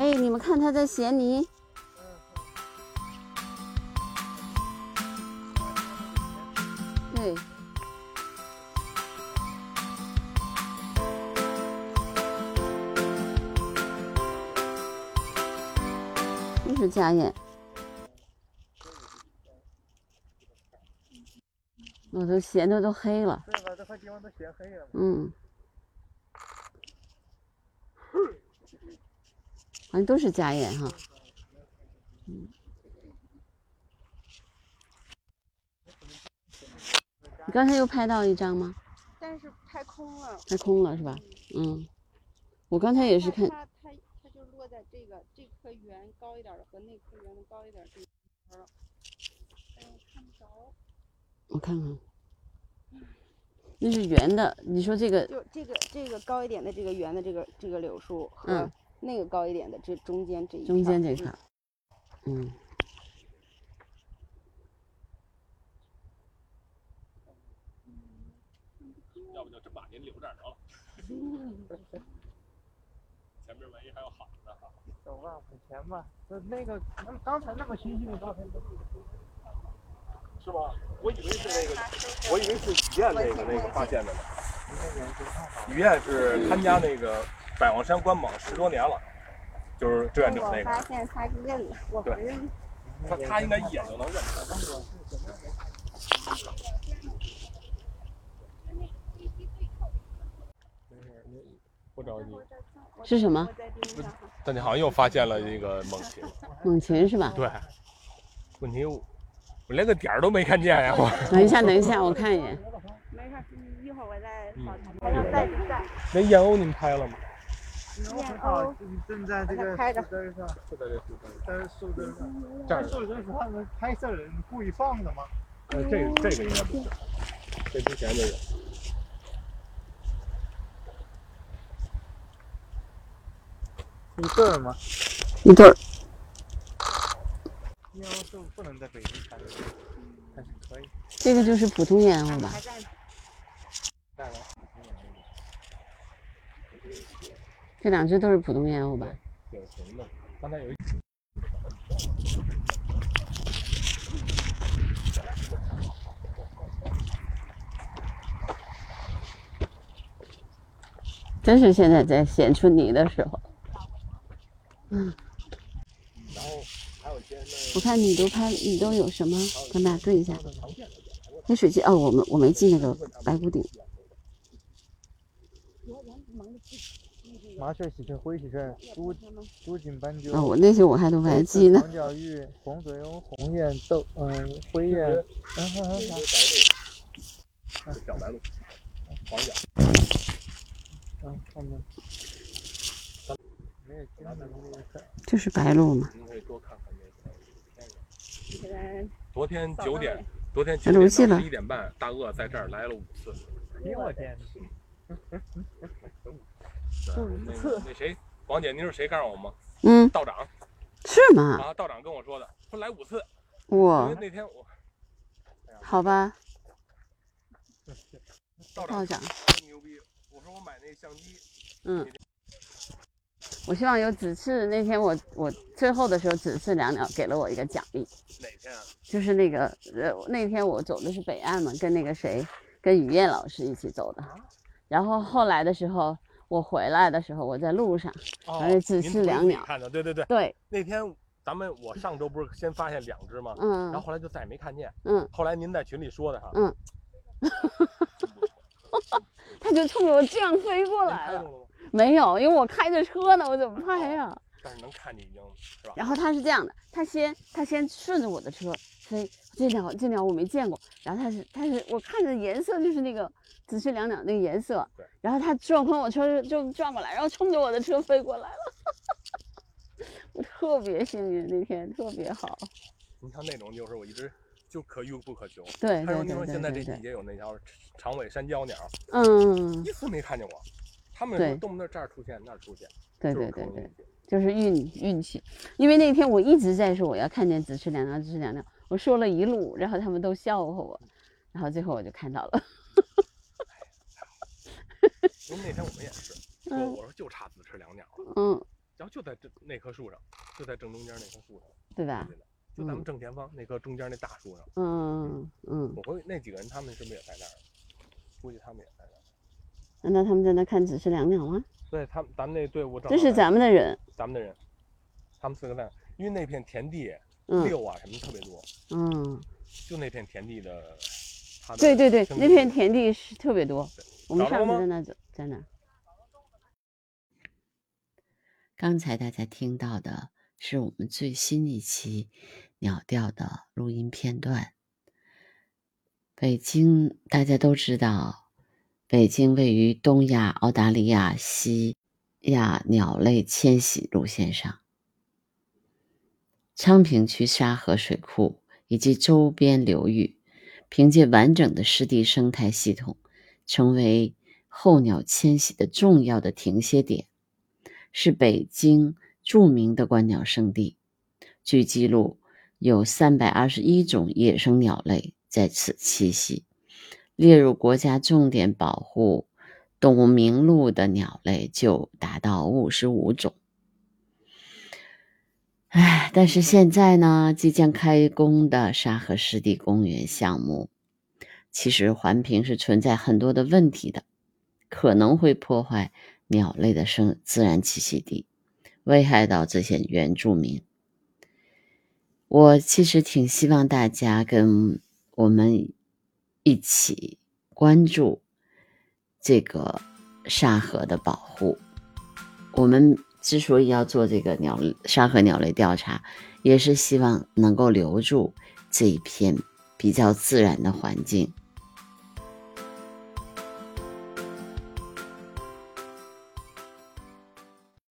哎，你们看它在衔泥。对。都是家燕。我都咸的都黑了。这块地方都咸黑了。嗯。好像都是家燕哈。嗯。你刚才又拍到一张吗？但是拍空了。拍空了是吧？嗯。我刚才也是看。它它它就落在这个这棵圆高一点的和那棵圆的高一点这边了。哎，看不着。我看看。那是圆的，你说这个就这个这个高一点的这个圆的这个这个柳树和那个高一点的这中间这一中间这一块，嗯。要不就真把您留这儿得了。前面万一还有好的哈。走吧，往前吧。那那个刚才那么清晰的照片都。是吗？我以为是那个，我以为是雨燕那个那个发现的呢。雨燕是参加那个百望山观榜十多年了，就是志愿者那个。发现他认了，我不认。他他应该一眼就能认出来。不着急。是什么？但你好像又发现了一个猛禽。猛禽是吧？对。问题。我连个点儿都没看见呀！我 等一下，等一下，我看一眼。没事，一会儿我再找他。还要在不在？那燕鸥您拍了吗？燕鸥正在这个拍着。在这树根在树根上。这树根是他们拍摄人故意放的吗？呃，这个这个应该不是，这之前的有。一对儿吗？一对儿。燕鸥是不能在北京拍的，但是可以。这个就是普通燕鸥吧？这两只都是普通燕鸥吧？典型的，刚才有一。真是现在在显春泥的时候。嗯。我看你都拍，你都有什么？咱俩对一下。那水晶哦，我们我没记那个白骨顶。麻雀、喜鹊、灰喜鹊、朱朱颈斑鸠。啊，我那些我还都还记呢。黄角玉、红嘴鸥、红雁、斗嗯灰雁。嗯好好好。小白鹭，黄角。嗯，后面。这是白鹭吗？您可以多看看。昨天九点，昨天九点到十一点半，大鳄在这儿来了五次。哎我天！五次。那谁，王姐，您是谁告诉我吗？嗯。道长。是吗？啊，道长跟我说的，说来五次。哇。那天我。好吧。道长。牛逼！我说我买那相机。嗯。我希望有子次那天我我最后的时候子次两鸟给了我一个奖励。哪天啊？就是那个呃那天我走的是北岸嘛，跟那个谁，跟雨燕老师一起走的。然后后来的时候我回来的时候我在路上，而且子次两鸟。看到对对对。对。那天咱们我上周不是先发现两只吗？嗯。然后后来就再也没看见。嗯。后来您在群里说的哈。嗯。他就冲着我这样飞过来了。没有，因为我开着车呢，我怎么拍呀？但是能看见已经是吧？然后他是这样的，他先他先顺着我的车飞，这鸟这鸟我没见过。然后他是他是我看着颜色就是那个紫翅两鸟那个颜色。对。然后他撞碰我车就转过来，然后冲着我的车飞过来了。我特别幸运，那天特别好。你像那种就是我一直就可遇不可求。对。还有你说现在这季节有那条长尾山椒鸟，嗯，一次没看见过。他们说动不动这儿出现那儿出现，对对对对，就是运运气。因为那天我一直在说我要看见紫翅两鸟，紫翅两鸟，我说了一路，然后他们都笑话我，然后最后我就看到了。因为那天我们也是，说我说就差紫翅两鸟了，嗯，然后就在这那棵树上，就在正中间那棵树上，对吧？就咱们正前方那棵中间那大树上。嗯嗯。我估计那几个人他们是不是也在那儿？估计他们也在那儿。难道他们在那看只是两鸟吗？对他们，咱们那队伍正这是咱们的人，咱们的人，他们四个在，因为那片田地嗯六啊什么特别多，嗯，就那片田地的。他的对对对，那片田地是特别多。我们上次在那走，在那。刚才大家听到的是我们最新一期鸟调的录音片段。北京大家都知道，北京位于东亚、澳大利亚、西亚鸟类迁徙路线上。昌平区沙河水库以及周边流域，凭借完整的湿地生态系统，成为候鸟迁徙的重要的停歇点。是北京著名的观鸟胜地。据记录，有三百二十一种野生鸟类在此栖息，列入国家重点保护动物名录的鸟类就达到五十五种。唉，但是现在呢，即将开工的沙河湿地公园项目，其实环评是存在很多的问题的，可能会破坏。鸟类的生自然栖息地，危害到这些原住民。我其实挺希望大家跟我们一起关注这个沙河的保护。我们之所以要做这个鸟沙河鸟类调查，也是希望能够留住这一片比较自然的环境，